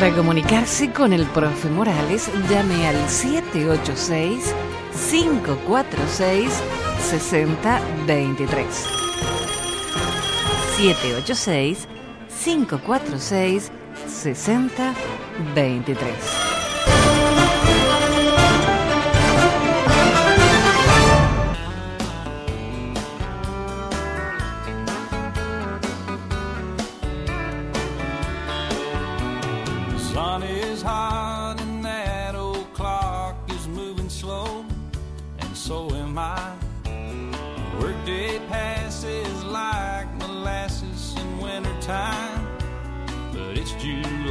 Para comunicarse con el profe Morales, llame al 786 546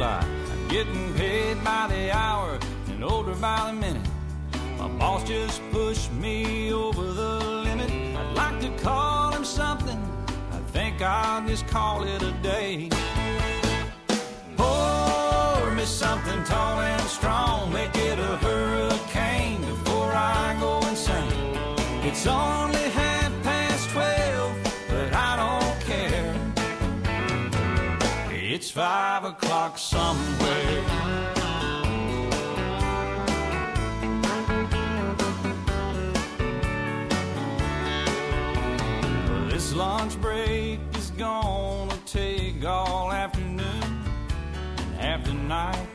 6023. 786 546 6023. Getting paid by the hour and older by the minute. My boss just pushed me over the limit. I'd like to call him something. I think I'll just call it a day. Pour me something tall and strong. Make it a hurricane before I go insane. It's only half past twelve, but I don't care. It's five somewhere. lunch break is gonna take all afternoon and half the night.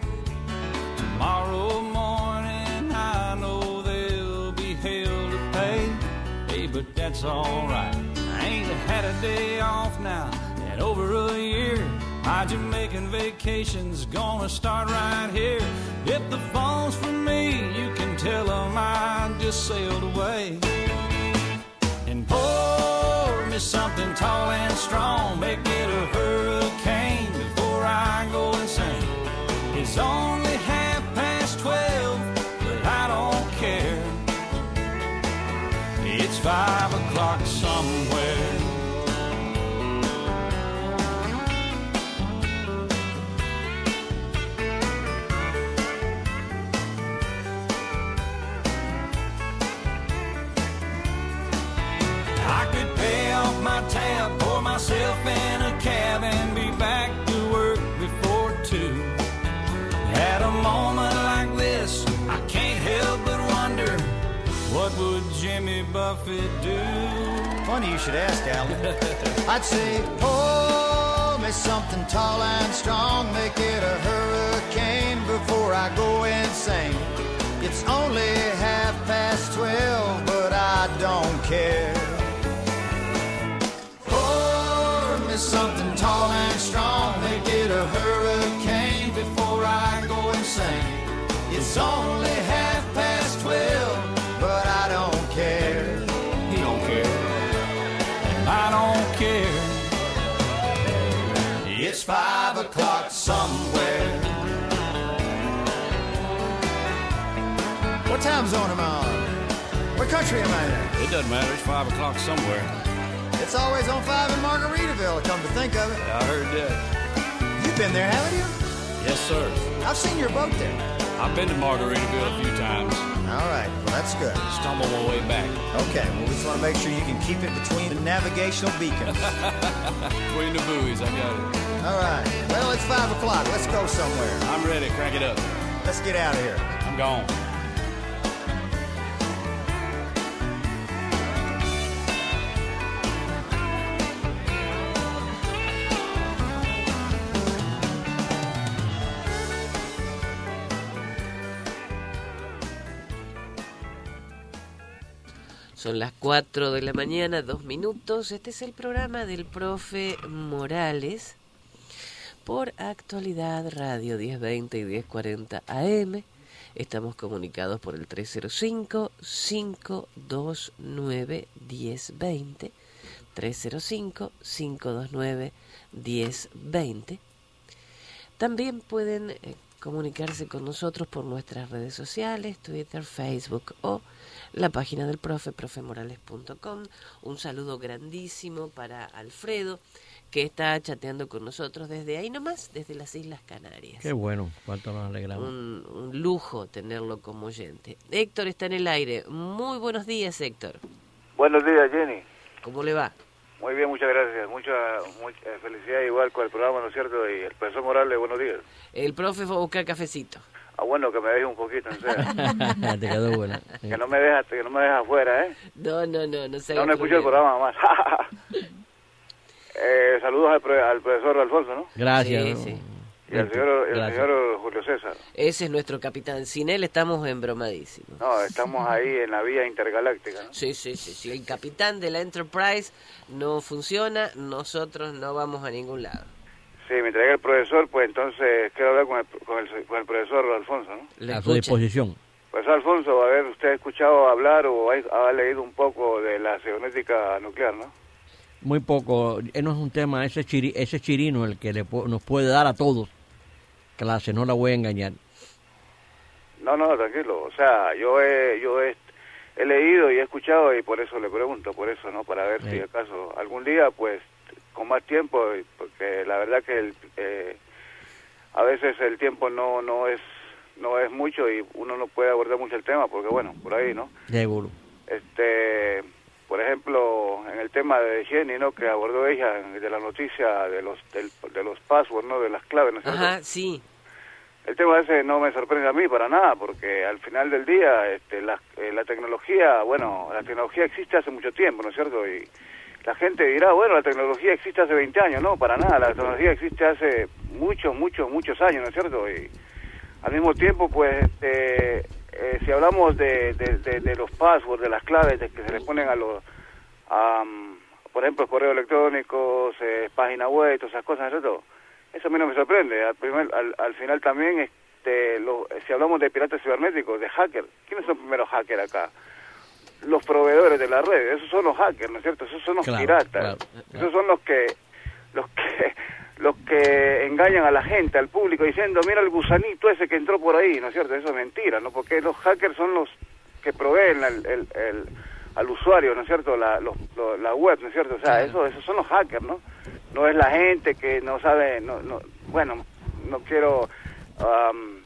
Tomorrow morning, I know there'll be hell to pay. Hey, but that's alright. I ain't had a day off now in over a year. My Jamaican vacation's gonna start right here. If the phone's for me, you can tell them I just sailed away. And pour me something tall and strong, make it a hurricane before I go insane. It's only half past twelve, but I don't care. It's five o'clock Jimmy Buffett do? Funny you should ask, Alan. I'd say, pour me something tall and strong, make it a hurricane before I go insane. It's only half past twelve, but I don't care. Pour me something tall and strong, make it a hurricane before I go insane. It's only half five o'clock somewhere. What time zone am I on? What country am I in? It doesn't matter. It's five o'clock somewhere. It's always on five in Margaritaville, come to think of it. I heard that. You've been there, haven't you? Yes, sir. I've seen your boat there. I've been to Margaritaville a few times. All right, well, that's good. Stumbled my way back. Okay, well, we just want to make sure you can keep it between the navigational beacons. Between the buoys, I got it. All right, well, it's five o'clock. Let's go somewhere. I'm ready. Crank it up. Let's get out of here. I'm gone. Son las 4 de la mañana, dos minutos. Este es el programa del profe Morales por Actualidad Radio 1020 y 1040 AM. Estamos comunicados por el 305-529-1020. 305-529-1020. También pueden eh, comunicarse con nosotros por nuestras redes sociales, Twitter, Facebook o la página del profe, profemorales.com. Un saludo grandísimo para Alfredo, que está chateando con nosotros desde ahí nomás, desde las Islas Canarias. Qué bueno, cuánto nos alegramos. Un, un lujo tenerlo como oyente. Héctor está en el aire. Muy buenos días, Héctor. Buenos días, Jenny. ¿Cómo le va? Muy bien, muchas gracias. Mucha, mucha felicidad igual con el programa, ¿no es cierto? Y el profesor Morales, buenos días. El profe fue a buscar cafecito. Ah, bueno, que me deje un poquito, en serio. Te quedó buena. sí. que no me dejas, que no me dejas afuera, ¿eh? No, no, no, no sé. No, no escucho el programa más. eh, saludos al, al profesor Alfonso, ¿no? Gracias. Sí, sí. Y al señor, el Gracias. señor Julio César. Ese es nuestro capitán. Sin él estamos embromadísimos. No, estamos ahí en la vía intergaláctica, ¿no? Sí, sí, sí. Si el capitán de la Enterprise no funciona, nosotros no vamos a ningún lado. Sí, me trae el profesor, pues entonces quiero hablar con el, con el, con el profesor Alfonso, ¿no? ¿Le A su disposición. Profesor Alfonso, a ver, usted ha escuchado hablar o ha, ha leído un poco de la cibernética nuclear, ¿no? Muy poco. eh, No es un tema, ese, chiri, ese chirino el que le nos puede dar a todos clase, no la voy a engañar. No, no, tranquilo. O sea, yo he, yo he, he leído y he escuchado y por eso le pregunto, por eso, ¿no? Para ver si acaso algún día, pues, con más tiempo, porque la verdad que el, eh, a veces el tiempo no, no es no es mucho y uno no puede abordar mucho el tema, porque bueno, por ahí, ¿no? Seguro. Este, por ejemplo, en el tema de Jenny, ¿no? Que abordó ella de la noticia de los del- de los passwords, ¿no? De las claves, ¿no? Ajá, sí. El tema ese no me sorprende a mí para nada, porque al final del día este, la, eh, la tecnología, bueno, la tecnología existe hace mucho tiempo, ¿no es cierto? Y la gente dirá, bueno, la tecnología existe hace 20 años, no, para nada, la tecnología existe hace muchos, muchos, muchos años, ¿no es cierto? Y al mismo tiempo, pues, este, eh, si hablamos de, de, de- de los passwords, de las claves de que se le ponen a los, a, mm, por ejemplo, correos electrónicos, eh, página web, todas esas cosas, ¿no es cierto? Eso a mí no me sorprende. Al, primer, al, al final también, este, lo- si hablamos de piratas cibernéticos, de hackers, ¿quiénes son los primeros hackers acá? Los proveedores de la red, esos son los hackers, ¿no es cierto? Esos son los Claro, piratas. claro, Esos son los que, los que, los que engañan a la gente, al público, diciendo, mira el gusanito ese que entró por ahí, ¿no es cierto? Eso es mentira, ¿no? Porque los hackers son los que proveen el, el- el- al usuario, ¿no es cierto? La, los- lo- la web, ¿no es cierto? O sea, eso, esos son los hackers, ¿no? No es la gente que no sabe, no, no, bueno, no quiero am,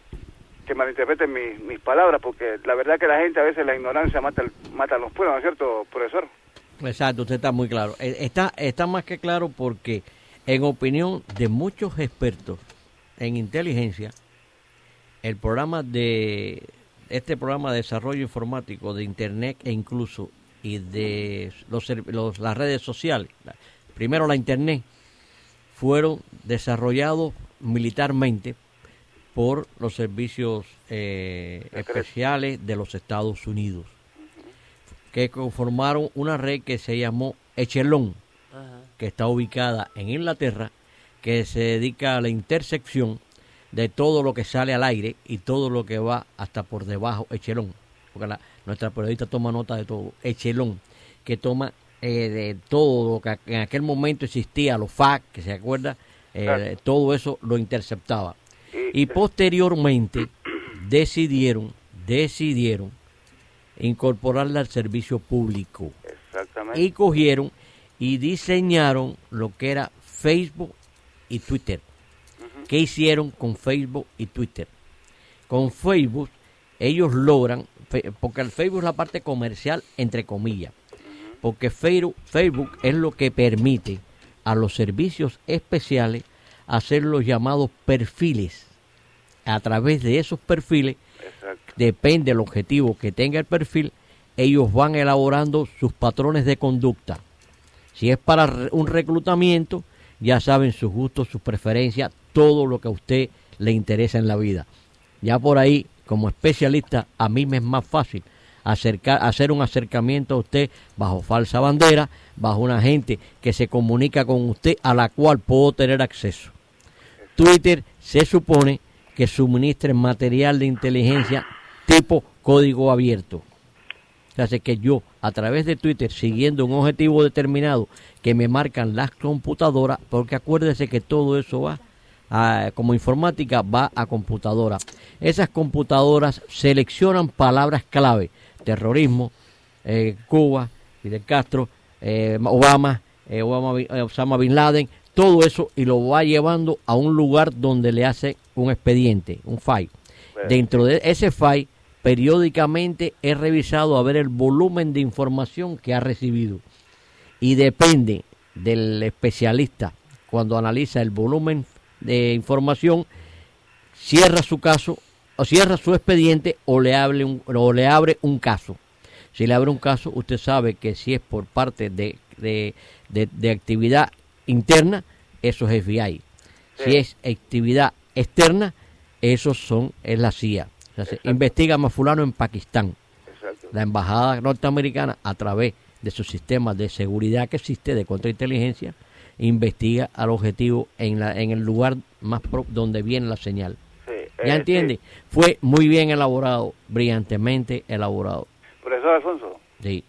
que malinterpreten mis, mis palabras, porque la verdad que la gente a veces la ignorancia mata, el- mata a los pueblos, ¿no es cierto, profesor? Exacto, usted está muy claro. Eh, Está, está más que claro porque, en opinión de muchos expertos en inteligencia, el programa de este programa de desarrollo informático de Internet e incluso y de los, las redes sociales, primero la Internet, fueron desarrollados militarmente por los servicios eh, especiales de los Estados Unidos que conformaron una red que se llamó Echelon. Que está ubicada en Inglaterra, que se dedica a la intersección de todo lo que sale al aire y todo lo que va hasta por debajo, Echelon, porque la- nuestra periodista toma nota de todo, Echelon, que toma eh, de todo lo que en aquel momento existía, los FAC, que se acuerda, eh, Claro. todo eso lo interceptaba. Y posteriormente decidieron, decidieron incorporarla al servicio público Exactamente. y cogieron y diseñaron lo que era Facebook y Twitter. ¿Qué hicieron con Facebook y Twitter? Con Facebook ellos logran, porque el Facebook es la parte comercial entre comillas, porque Facebook, Facebook es lo que permite a los servicios especiales hacer los llamados perfiles. A través de esos perfiles Exacto. depende del objetivo que tenga el perfil, ellos van elaborando sus patrones de conducta. Si es para un reclutamiento, ya saben sus gustos, sus preferencias, todo lo que a usted le interesa en la vida. Ya por ahí, como especialista, a mí me es más fácil acercar, hacer un acercamiento a usted bajo falsa bandera, bajo una gente que se comunica con usted a la cual puedo tener acceso. Twitter se supone que suministre material de inteligencia tipo código abierto. O sea, que yo, a través de Twitter, siguiendo un objetivo determinado que me marcan las computadoras, porque acuérdese que todo eso va, a- como informática, va a computadora. Esas computadoras seleccionan palabras clave, terrorismo, eh, Cuba, Fidel Castro, eh, Obama, eh, Obama Osama Bin Laden, todo eso y lo va llevando a un lugar donde le hace un expediente, un file. Dentro de ese file, periódicamente es revisado a ver el volumen de información que ha recibido. Y depende del especialista cuando analiza el volumen de información, cierra su caso o cierra su expediente o le, hable un, o le abre un caso. Si le abre un caso, usted sabe que si es por parte de, de, de- de actividad interna, eso es FBI. Si es actividad externa, esos son, es la CIA. Investiga más fulano en Pakistán Exacto. la embajada norteamericana a través de su sistema de seguridad que existe de contrainteligencia investiga al objetivo en la en el lugar más pro- donde viene la señal Sí. ya Eh, entiende sí. fue muy bien elaborado brillantemente elaborado Profesor Alfonso, sí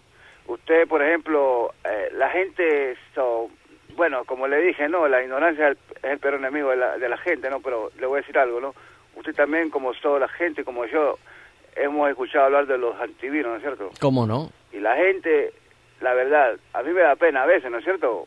usted, por ejemplo, eh, la gente, so- bueno, como le dije, no, la ignorancia es el, es el peor enemigo de la, de la gente, ¿no? Pero le voy a decir algo, ¿no? Usted también, como toda la gente, como yo, hemos escuchado hablar de los antivirus, ¿no es cierto? cómo no Y la gente, la verdad, a mí me da pena a veces, ¿no es cierto?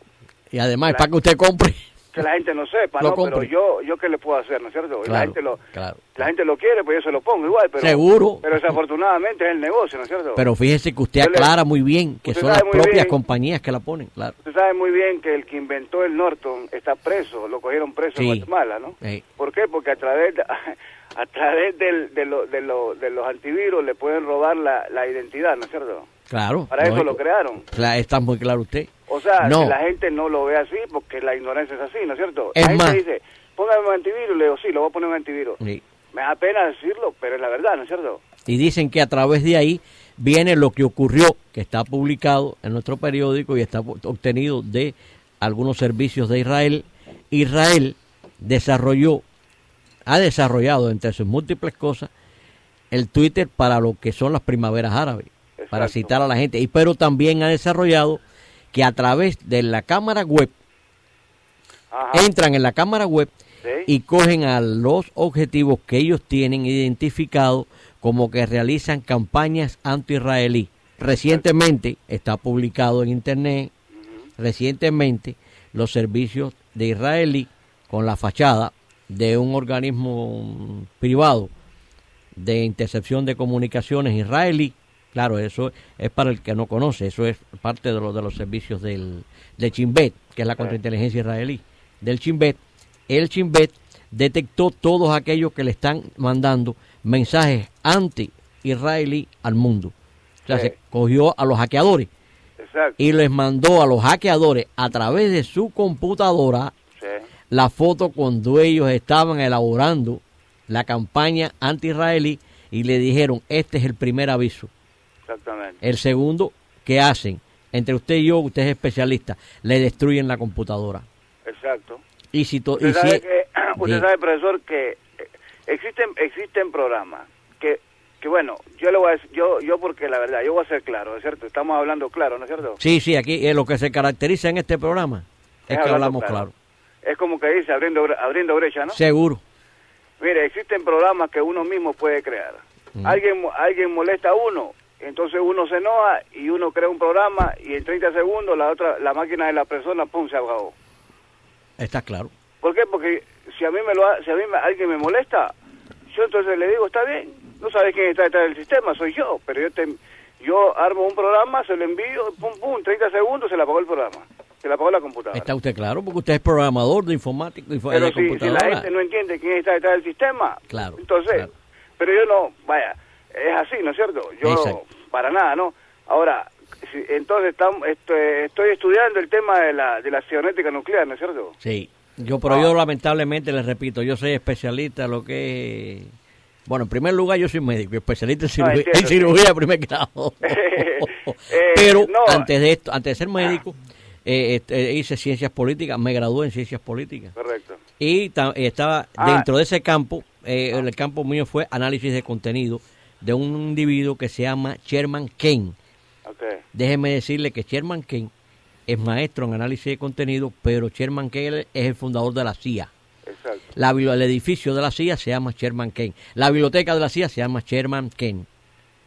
y además La- para que usted compre Que la gente no sepa, ¿no? Pero yo, yo qué le puedo hacer, ¿no es cierto? La gente lo, claro. la gente lo quiere, pues yo se lo pongo igual, pero Seguro. Pero desafortunadamente es el negocio, ¿no es cierto? pero fíjese que usted le- aclara muy bien que son las propias bien- compañías que la ponen claro Usted sabe muy bien que el que inventó el Norton está preso, lo cogieron preso Sí. en Guatemala, ¿no? ¿Por qué? Porque a través de, a través del, de, lo- de, lo- de los antivirus le pueden robar la, la identidad, ¿no es cierto? Claro Para eso lo crearon. Está muy claro usted O sea, No. que la gente no lo ve así porque la ignorancia es así, ¿no es cierto? Es la gente más- dice, póngame un antivirus, le digo, sí, lo voy a poner un antivirus. Sí. Me da pena decirlo, pero es la verdad, ¿no es cierto? y dicen que a través de ahí viene lo que ocurrió, que está publicado en nuestro periódico y está obtenido de algunos servicios de Israel. Israel desarrolló, ha desarrollado entre sus múltiples cosas el Twitter para lo que son las primaveras árabes, para citar a la gente, y pero también ha desarrollado que a través de la cámara web, Ajá. entran en la cámara web ¿Sí? y cogen a los objetivos que ellos tienen identificados como que realizan campañas anti-israelí. Recientemente está publicado en internet, recientemente los servicios de israelí con la fachada de un organismo privado de intercepción de comunicaciones israelí. Claro, eso es para el que no conoce, eso es parte de, lo, de los servicios del, de Chimbet, que es la contrainteligencia israelí. Del Chimbet, el Chimbet detectó todos aquellos que le están mandando mensajes anti-israelí al mundo. O sea, Sí. se cogió a los hackeadores Exacto. y les mandó a los hackeadores a través de su computadora Sí. la foto cuando ellos estaban elaborando la campaña anti-israelí y le dijeron, este es el primer aviso. Exactamente. El segundo, ¿qué hacen? Entre usted y yo, usted es especialista, le destruyen la computadora. Exacto. Y si, Usted y sabe, si- que, usted sabe, profesor, que eh, existen existen programas que que bueno, yo le voy a decir, yo yo porque la verdad, yo voy a ser claro, ¿no es cierto? Estamos hablando claro, ¿no es cierto? sí, sí, aquí es lo que se caracteriza en este programa es, Es que hablamos claro. claro. Es como que dice abriendo abriendo brecha, ¿no? Seguro. Mire, existen programas que uno mismo puede crear. Mm. Alguien alguien molesta a uno, entonces uno se enoja y uno crea un programa y en 30 segundos la otra la máquina de la persona pum se apagó. Está claro. ¿Por qué? Porque si a mí me lo ha- si a mí me- alguien me molesta, yo entonces le digo, está bien, no sabes quién está detrás del sistema, soy yo, pero yo te yo armo un programa, se lo envío, pum pum, 30 segundos se le apagó el programa. Se le apagó la computadora. Está usted claro, porque usted es programador de informática fo- pero de si, si computadora. la gente no entiende quién está detrás del sistema, Claro, entonces, claro. pero yo no, vaya, es así, ¿no es cierto? Yo Exacto. para nada, ¿no? Ahora, entonces estamos, estoy estudiando el tema de la, de la cibernética nuclear, ¿no es cierto? Sí, yo, pero Ah. yo lamentablemente les repito, yo soy especialista en lo que es... Bueno, en primer lugar yo soy médico, especialista en Ah, cirugía, entiendo, en cirugía de primer grado. Eh, pero no. antes de esto, antes de ser médico, eh, este, hice ciencias políticas, me gradué en ciencias políticas. Correcto. Y ta- estaba Ah. dentro de ese campo, eh, el campo mío fue análisis de contenido de un individuo que se llama Sherman Kane. Ok. Déjeme decirle que Sherman Kane es maestro en análisis de contenido, pero Sherman Kane es el fundador de la CIA. Exacto. La, el edificio de la CIA se llama Sherman Kane. La biblioteca de la CIA se llama Sherman Kane.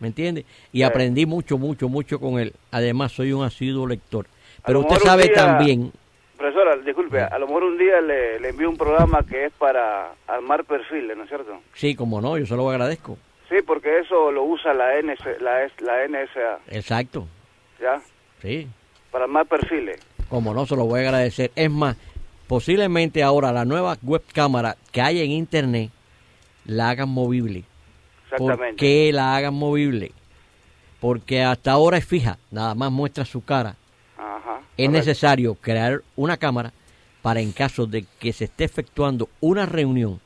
¿Me entiende? Y Sí. aprendí mucho, mucho, mucho con él. Además, soy un asiduo lector. Pero usted sabe día- también, Profesora, disculpe, a lo mejor un día le, le envío un programa que es para armar perfiles, ¿no es cierto? sí, como no, yo se lo agradezco. Sí, porque eso lo usa la, NS, la, la NSA, Exacto, ¿ya? sí. Para armar perfiles. Como no, se lo voy a agradecer. Es más, posiblemente ahora la nueva web cámara que hay en internet la hagan movible. ¿Por Exactamente. qué la hagan movible? Porque hasta ahora es fija, nada más muestra su cara. Ajá. Es correcto. necesario crear una cámara para en caso de que se esté efectuando una reunión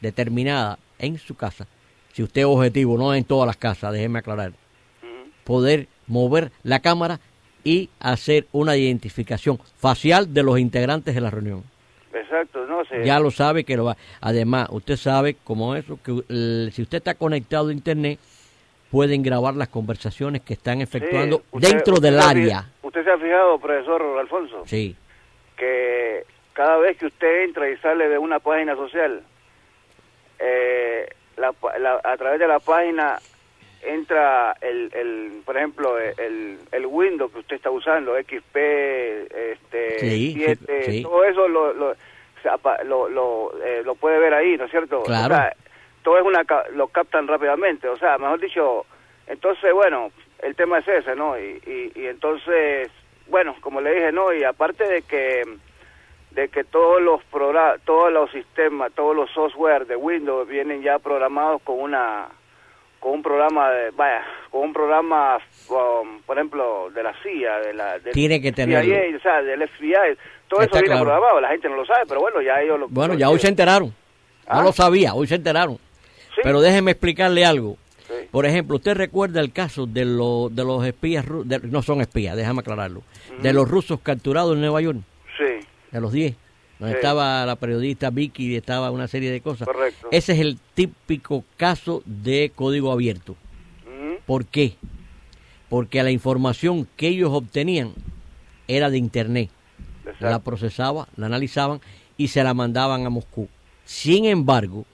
determinada en su casa, si usted es objetivo, no en todas las casas, déjeme aclarar, poder mover la cámara y hacer una identificación facial de los integrantes de la reunión. Exacto, no sé. Ya lo sabe que lo va. Además, usted sabe como eso, que el- si usted está conectado a Internet, pueden grabar las conversaciones que están efectuando dentro del área. Usted se ha fijado, profesor Alfonso, Sí, que cada vez que usted entra y sale de una página social, eh, la la- a través de la página entra el, el por ejemplo, el, el Windows que usted está usando, XP, este, Sí, sí, 7, sí. todo eso lo, lo, lo, lo, eh, lo puede ver ahí, ¿no es cierto? Claro. O sea, todo es una lo captan rápidamente, o sea, mejor dicho, entonces, bueno, el tema es ese, ¿no? Y, y, y entonces, bueno, como le dije, ¿no? Y aparte de que de que todos los todos los sistemas, todos los software de Windows vienen ya programados con una con un programa de, vaya, con un programa um, por ejemplo de la CIA, de la Tiene que tenerlo. CIA, o sea, del FBI, todo Está eso viene claro. programado, la gente no lo sabe, pero bueno, ya ellos lo bueno, lo ya hoy se enteraron. No ¿Ah? lo sabía, hoy se enteraron. Sí. Pero déjeme explicarle algo. Sí. Por ejemplo, usted recuerda el caso de, lo- de los espías, de- no son espías, déjame aclararlo, de los rusos capturados en Nueva York, de los 10, donde Sí. estaba la periodista Vicky y estaba una serie de cosas. Correcto. Ese es el típico caso de código abierto. ¿Por qué? Porque la información que ellos obtenían era de Internet. Exacto. La procesaba, la analizaban y se la mandaban a Moscú. Sin embargo,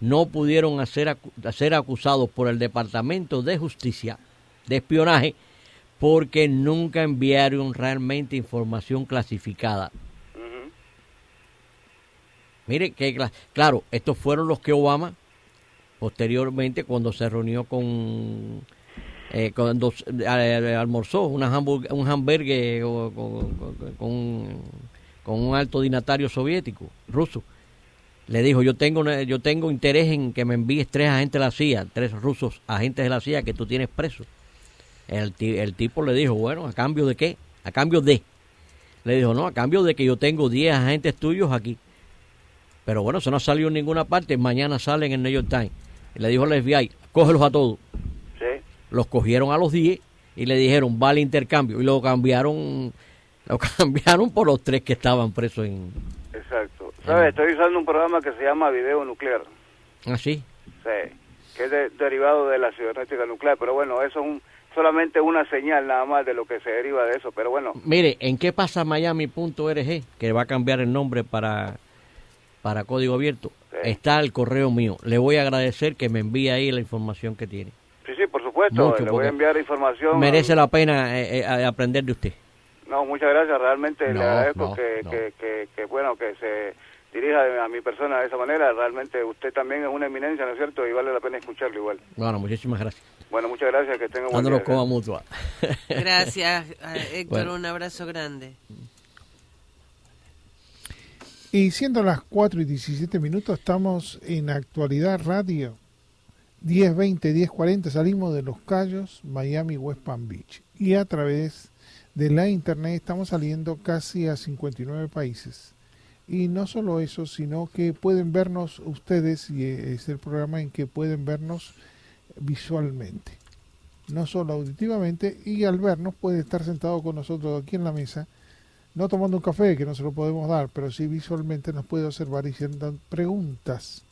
no pudieron hacer, acu- ser acusados por el Departamento de Justicia de espionaje porque nunca enviaron realmente información clasificada. Mire, que cla- claro, estos fueron los que Obama, posteriormente, cuando se reunió con, eh, cuando eh, almorzó un hamburgues o- con, con- un alto dignatario soviético, ruso. Le dijo, yo tengo, yo tengo interés en que me envíes tres agentes de la CIA, tres rusos agentes de la CIA que tú tienes presos. El, el tipo le dijo, bueno, ¿a cambio de qué? A cambio de. Le dijo, no, a cambio de que yo tengo 10 agentes tuyos aquí. Pero bueno, eso no salió en ninguna parte. Mañana sale en el New York Times. Y le dijo al FBI, cógelos a todos. Sí. Los cogieron a los 10 y le dijeron, vale intercambio. Y lo cambiaron, lo cambiaron por los tres que estaban presos en... Exacto. ¿Sabes? Estoy usando un programa que se llama Video Nuclear. Así. Sí, que es de- derivado de la cibernética nuclear, pero bueno, eso es un, solamente una señal nada más de lo que se deriva de eso, pero bueno, Mire, ¿en qué pasa Miami.org? Que va a cambiar el nombre para, para código abierto. Sí. Está el correo mío. Le voy a agradecer que me envíe ahí la información que tiene. sí, sí, por supuesto, Mucho, le voy a enviar información. Merece la pena eh, eh, aprender de usted. No, muchas gracias, realmente No, le agradezco no, que, no. Que, que, que, bueno, que se dirija a mi persona de esa manera, realmente usted también es una eminencia, ¿no es cierto? Y vale la pena escucharlo igual. Bueno, muchísimas gracias. Bueno, muchas gracias, que tenga un buen Dándonos día. coma mutua. Gracias, eh, Héctor. Bueno. Un abrazo grande. Y siendo las 4 y 17 minutos, estamos en Actualidad Radio. 1020, 1040, salimos de Los Cayos, Miami, West Palm Beach. Y a través de la internet estamos saliendo casi a 59 países. Y no solo eso, sino que pueden vernos ustedes, y es el programa en que pueden vernos visualmente. No solo auditivamente, y al vernos puede estar sentado con nosotros aquí en la mesa no tomando un café, que no se lo podemos dar, pero sí visualmente nos puede observar y haciendo preguntas,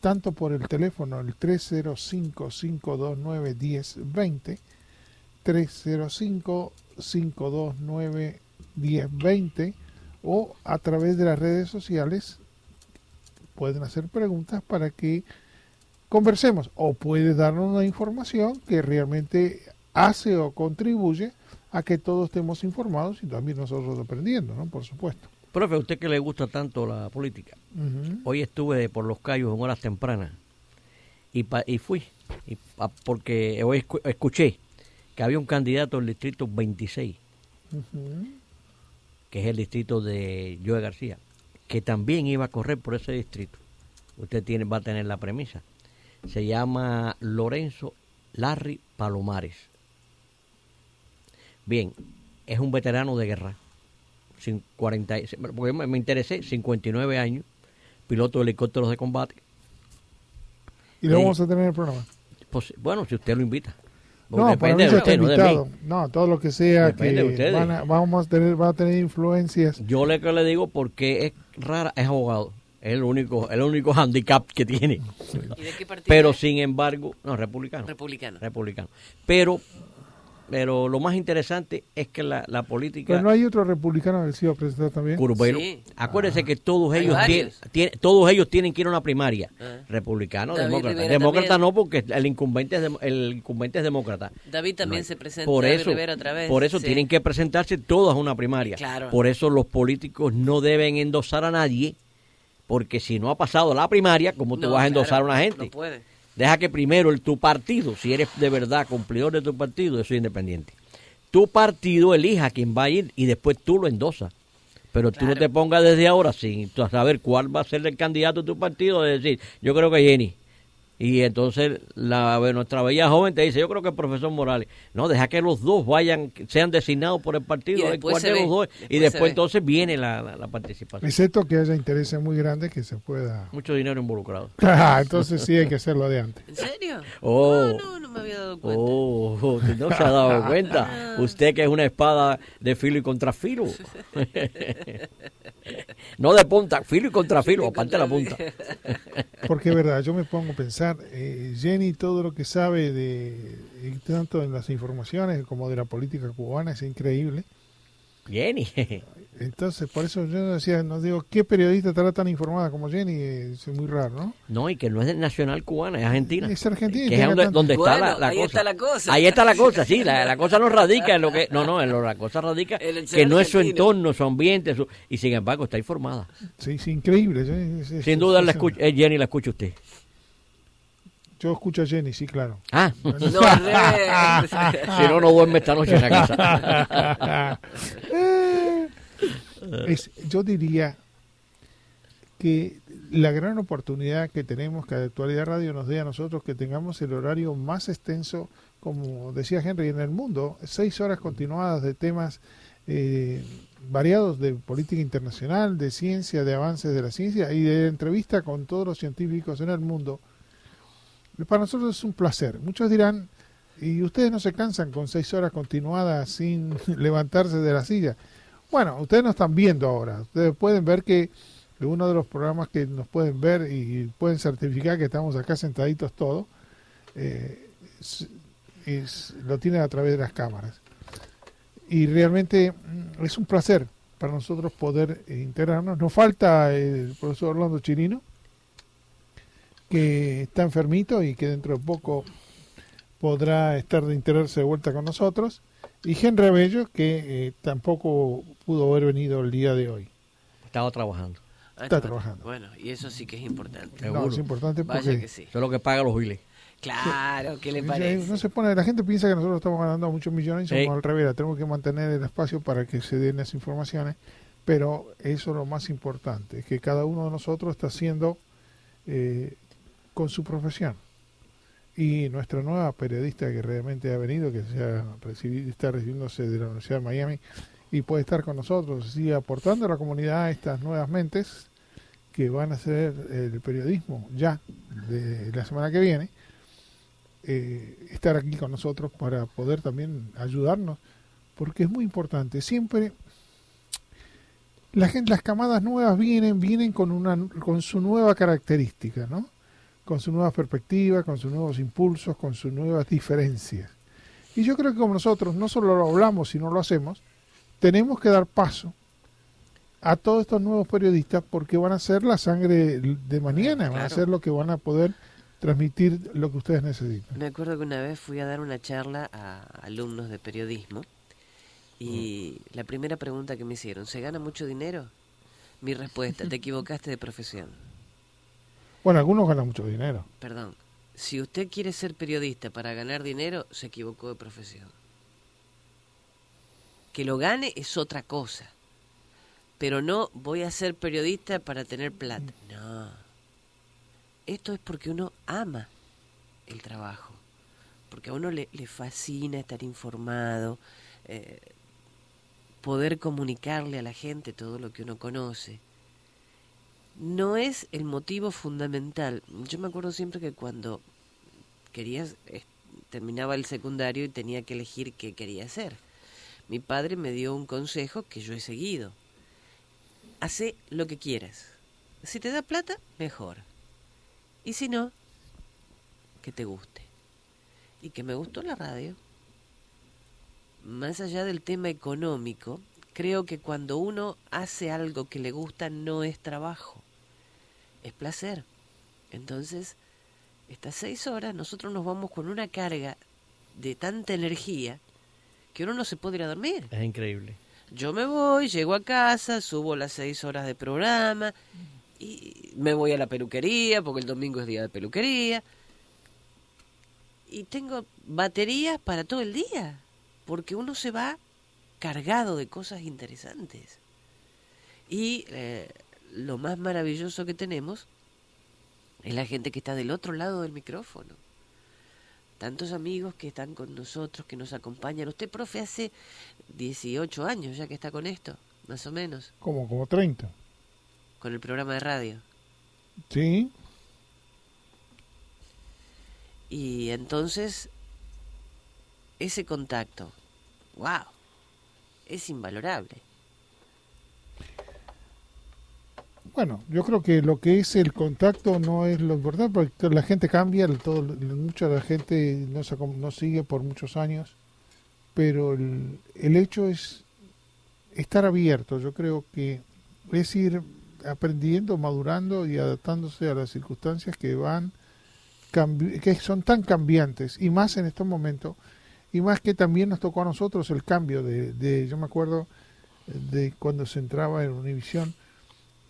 tanto por el teléfono, el 305-529-1020, 305-529-1020, o a través de las redes sociales, pueden hacer preguntas para que conversemos, o puede darnos una información que realmente hace o contribuye a que todos estemos informados y también nosotros aprendiendo, ¿no? Por supuesto. Profe, a usted que le gusta tanto la política, hoy estuve por los callos en horas tempranas y, pa- y fui, y pa- porque hoy escu- escuché que había un candidato del distrito 26 Ujú. que es el distrito de Joe García, que también iba a correr por ese distrito. Usted tiene, va a tener la premisa. Se llama Lorenzo Larry Palomares. Bien, es un veterano de guerra. Sin 40, y- porque me me interesé, 59 años, piloto de helicópteros de combate. Y lo Sí. vamos a tener en el programa. Pues, bueno, si usted lo invita. Porque No, para depende mí de ya usted, no invitado. mí. No, todo lo que sea Depende de que ustedes. van a- vamos a tener, va a tener influencias. Yo le que le digo porque es rara, es abogado. Es el único, el único handicap que tiene. ¿Y de qué partido? Pero es? sin embargo, no, republicano. Republicano. republicano. Pero, pero lo más interesante es que la, la política Pero no hay otro republicano que se iba a presentar también. Curbelo, Sí. acuérdese que todos ellos tienen, tienen- todos ellos tienen que ir a una primaria. Ah. Republicano, David demócrata. Rivera Demócrata también. no porque el incumbente es dem- el incumbente es demócrata. David también No se presenta. Por eso, Rivera otra vez. por eso sí. tienen que presentarse todos a una primaria. Claro. Por eso los políticos no deben endosar a nadie, porque si no ha pasado la primaria, ¿cómo tú No, vas a endosar claro, a una gente? No puede. Deja que primero el tu partido, si eres de verdad cumplidor de tu partido, yo soy independiente. Tu partido elija quién va a ir y después tú lo endosas. Pero tú no te pongas desde ahora sin saber cuál va a ser el candidato de tu partido, de decir, yo creo que Jenny. Y entonces la, nuestra bella joven te dice, yo creo que el profesor Morales. No, deja que los dos vayan, sean designados por el partido. Y después cuál se de ve, los dos. después y se después ve. entonces viene la, la- la participación. Excepto que haya intereses muy grandes que se pueda. Mucho dinero involucrado. Ah, Entonces sí hay que hacerlo de antes. ¿En serio? Oh. No, no, no me había dado cuenta. Oh, usted no se ha dado cuenta. Usted que es una espada de filo y contrafilo. no de punta, filo y contrafilo, aparte la punta. Porque es verdad, yo me pongo a pensar, eh, Jenny todo lo que sabe de y tanto en las informaciones como de la política cubana es increíble. Jenny. Entonces, por eso yo decía, no digo, ¿qué periodista estará tan informada como Jenny? Es muy raro, ¿no? No, y que no es de nacional cubana, es argentina. Es argentina Que es donde, tanto- donde está Bueno, la, la ahí cosa. está la cosa. Ahí está la cosa, sí. La, la cosa no radica en lo que. No, no, en lo, la cosa radica En el ser que no es su entorno, su ambiente, su- y sin embargo está informada. Sí, increíble. es- es- Sin duda es- la escucha, eh, Jenny la escucha usted. Yo escucho a Jenny, sí, claro. Ah, No, si no, no duerme esta noche en la casa. Es- yo diría que la gran oportunidad que tenemos que Actualidad Radio nos dé a nosotros que tengamos el horario más extenso, como decía Henry, en el mundo, seis horas continuadas de temas eh, variados de política internacional, de ciencia, de avances de la ciencia y de entrevista con todos los científicos en el mundo. Para nosotros es un placer. Muchos dirán, ¿y ustedes no se cansan con seis horas continuadas sin levantarse de la silla? Bueno, ustedes nos están viendo ahora. Ustedes pueden ver que uno de los programas que nos pueden ver y pueden certificar que estamos acá sentaditos todos, eh, es- lo tienen a través de las cámaras. Y realmente mm, es un placer para nosotros poder eh, integrarnos. Nos falta el profesor Orlando Chirino, que está enfermito y que dentro de poco podrá estar de integrarse de vuelta con nosotros. Y Henry Bello, que eh, tampoco pudo haber venido el día de hoy. Estaba trabajando. Ah, Está trabajando. Bueno, y eso sí que es importante. No, es importante Vaya porque que sí. Eso es lo que paga los biles. Claro, ¿qué le parece? no se pone, la gente piensa que nosotros estamos ganando muchos millones y somos Sí. al revés, tenemos que mantener el espacio para que se den las informaciones, pero eso es lo más importante, es que cada uno de nosotros está haciendo eh, con su profesión. Y nuestra nueva periodista que realmente ha venido, que se ha recibido, está recibiéndose de la Universidad de Miami y puede estar con nosotros, sigue aportando a la comunidad estas nuevas mentes que van a hacer el periodismo ya de la semana que viene eh, estar aquí con nosotros para poder también ayudarnos, porque es muy importante. Siempre la gente, las camadas nuevas vienen, vienen con una, con su nueva característica, ¿no? Con su nueva perspectiva, con sus nuevos impulsos, con sus nuevas diferencias. Y yo creo que como nosotros no solo lo hablamos, sino lo hacemos, tenemos que dar paso a todos estos nuevos periodistas porque van a ser la sangre de mañana, van a ser lo que van a poder transmitir lo que ustedes necesitan. Me acuerdo que una vez fui a dar una charla a alumnos de periodismo y la primera pregunta que me hicieron, ¿se gana mucho dinero? Mi respuesta, te equivocaste de profesión. Bueno, algunos ganan mucho dinero. Perdón, si usted quiere ser periodista para ganar dinero, se equivocó de profesión. Que lo gane es otra cosa. pero no voy a ser periodista para tener plata. No. Esto es porque uno ama el trabajo, porque a uno le, le fascina estar informado, eh, poder comunicarle a la gente todo lo que uno conoce. No es el motivo fundamental. Yo me acuerdo siempre que cuando querías terminaba el secundario y tenía que elegir qué quería hacer. Mi padre me dio un consejo que yo he seguido. Hace lo que quieras. Si te da plata, mejor. Y si no, que te guste. Y que me gustó la radio. Más allá del tema económico, creo que cuando uno hace algo que le gusta no es trabajo, es placer. Entonces, estas seis horas nosotros nos vamos con una carga de tanta energía que uno no se puede ir a dormir. Es increíble. Yo me voy, llego a casa, subo las seis horas de programa y me voy a la peluquería porque el domingo es día de peluquería. Y tengo baterías para todo el día porque uno se va cargado de cosas interesantes. Y eh, lo más maravilloso que tenemos es la gente que está del otro lado del micrófono. Tantos amigos que están con nosotros, que nos acompañan. Usted, profe, hace 18 años ya que está con esto, más o menos, Como, como 30. con el programa de radio. Sí, Y entonces, ese contacto, wow, es invalorable. Bueno, yo creo que lo que es el contacto no es lo importante, porque la gente cambia, todo, mucha la gente no, se, no sigue por muchos años, pero el, el hecho es estar abierto. Yo creo que es ir aprendiendo, madurando y adaptándose a las circunstancias que van, que son tan cambiantes, y más en estos momentos, y más que también nos tocó a nosotros el cambio de, de yo me acuerdo eh, de cuando se entraba en Univisión,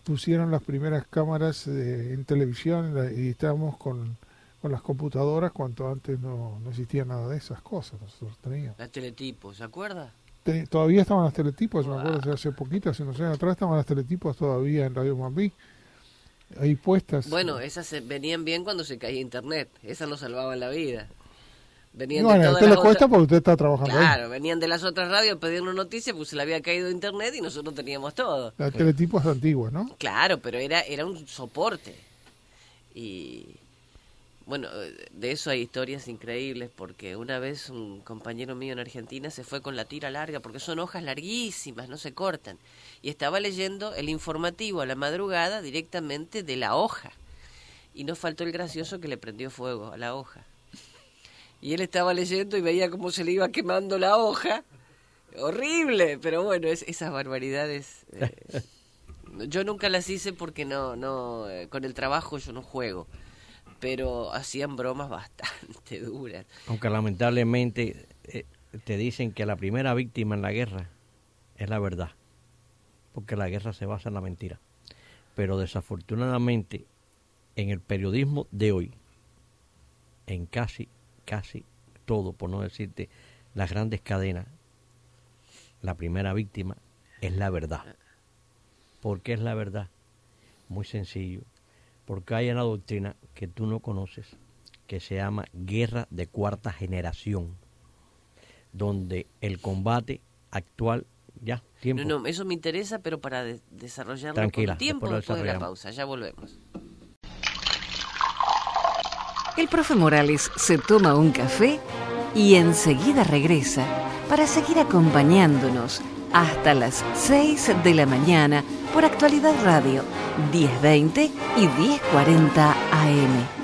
pusieron las primeras cámaras eh, en televisión y estábamos con, con las computadoras cuando antes no, no existía nada de esas cosas. Nosotros teníamos. La teletipo, ¿se acuerda? Todavía estaban las teletipos, me acuerdo, hace poquito, hace unos años atrás estaban las teletipos todavía en Radio Mambí, ahí puestas. Bueno, esas se- venían bien cuando se caía internet. Esas nos salvaban la vida. Venían bueno, de a usted le las cuesta otras- porque usted está trabajando ahí. Claro, venían de las otras radios pidiendo noticias, pues se le había caído internet y nosotros teníamos todo. La teletipo es antigua, ¿no? Claro, pero era, era un soporte. Y bueno, de eso hay historias increíbles porque una vez un compañero mío en Argentina se fue con la tira larga porque son hojas larguísimas, no se cortan. Y estaba leyendo el informativo a la madrugada directamente de la hoja. Y no faltó el gracioso que le prendió fuego a la hoja. Y él estaba leyendo y veía cómo se le iba quemando la hoja. Horrible, pero bueno, es, esas barbaridades eh, yo nunca las hice porque no, no, eh, con el trabajo yo no juego, pero hacían bromas bastante duras. Aunque lamentablemente eh, te dicen que la primera víctima en la guerra es la verdad, porque la guerra se basa en la mentira. Pero desafortunadamente en el periodismo de hoy, en casi, casi todo, por no decirte las grandes cadenas, la primera víctima es la verdad. ¿Por qué es la verdad? Muy sencillo. Porque hay una doctrina que tú no conoces que se llama guerra de cuarta generación, donde el combate actual, ya, tiempo. No, no, eso me interesa, pero para de- desarrollarlo Tranquila, con tiempo después de la pausa, ya volvemos. El profe Morales se toma un café y enseguida regresa para seguir acompañándonos hasta las 6 de la mañana por Actualidad Radio 1020 y 1040 AM.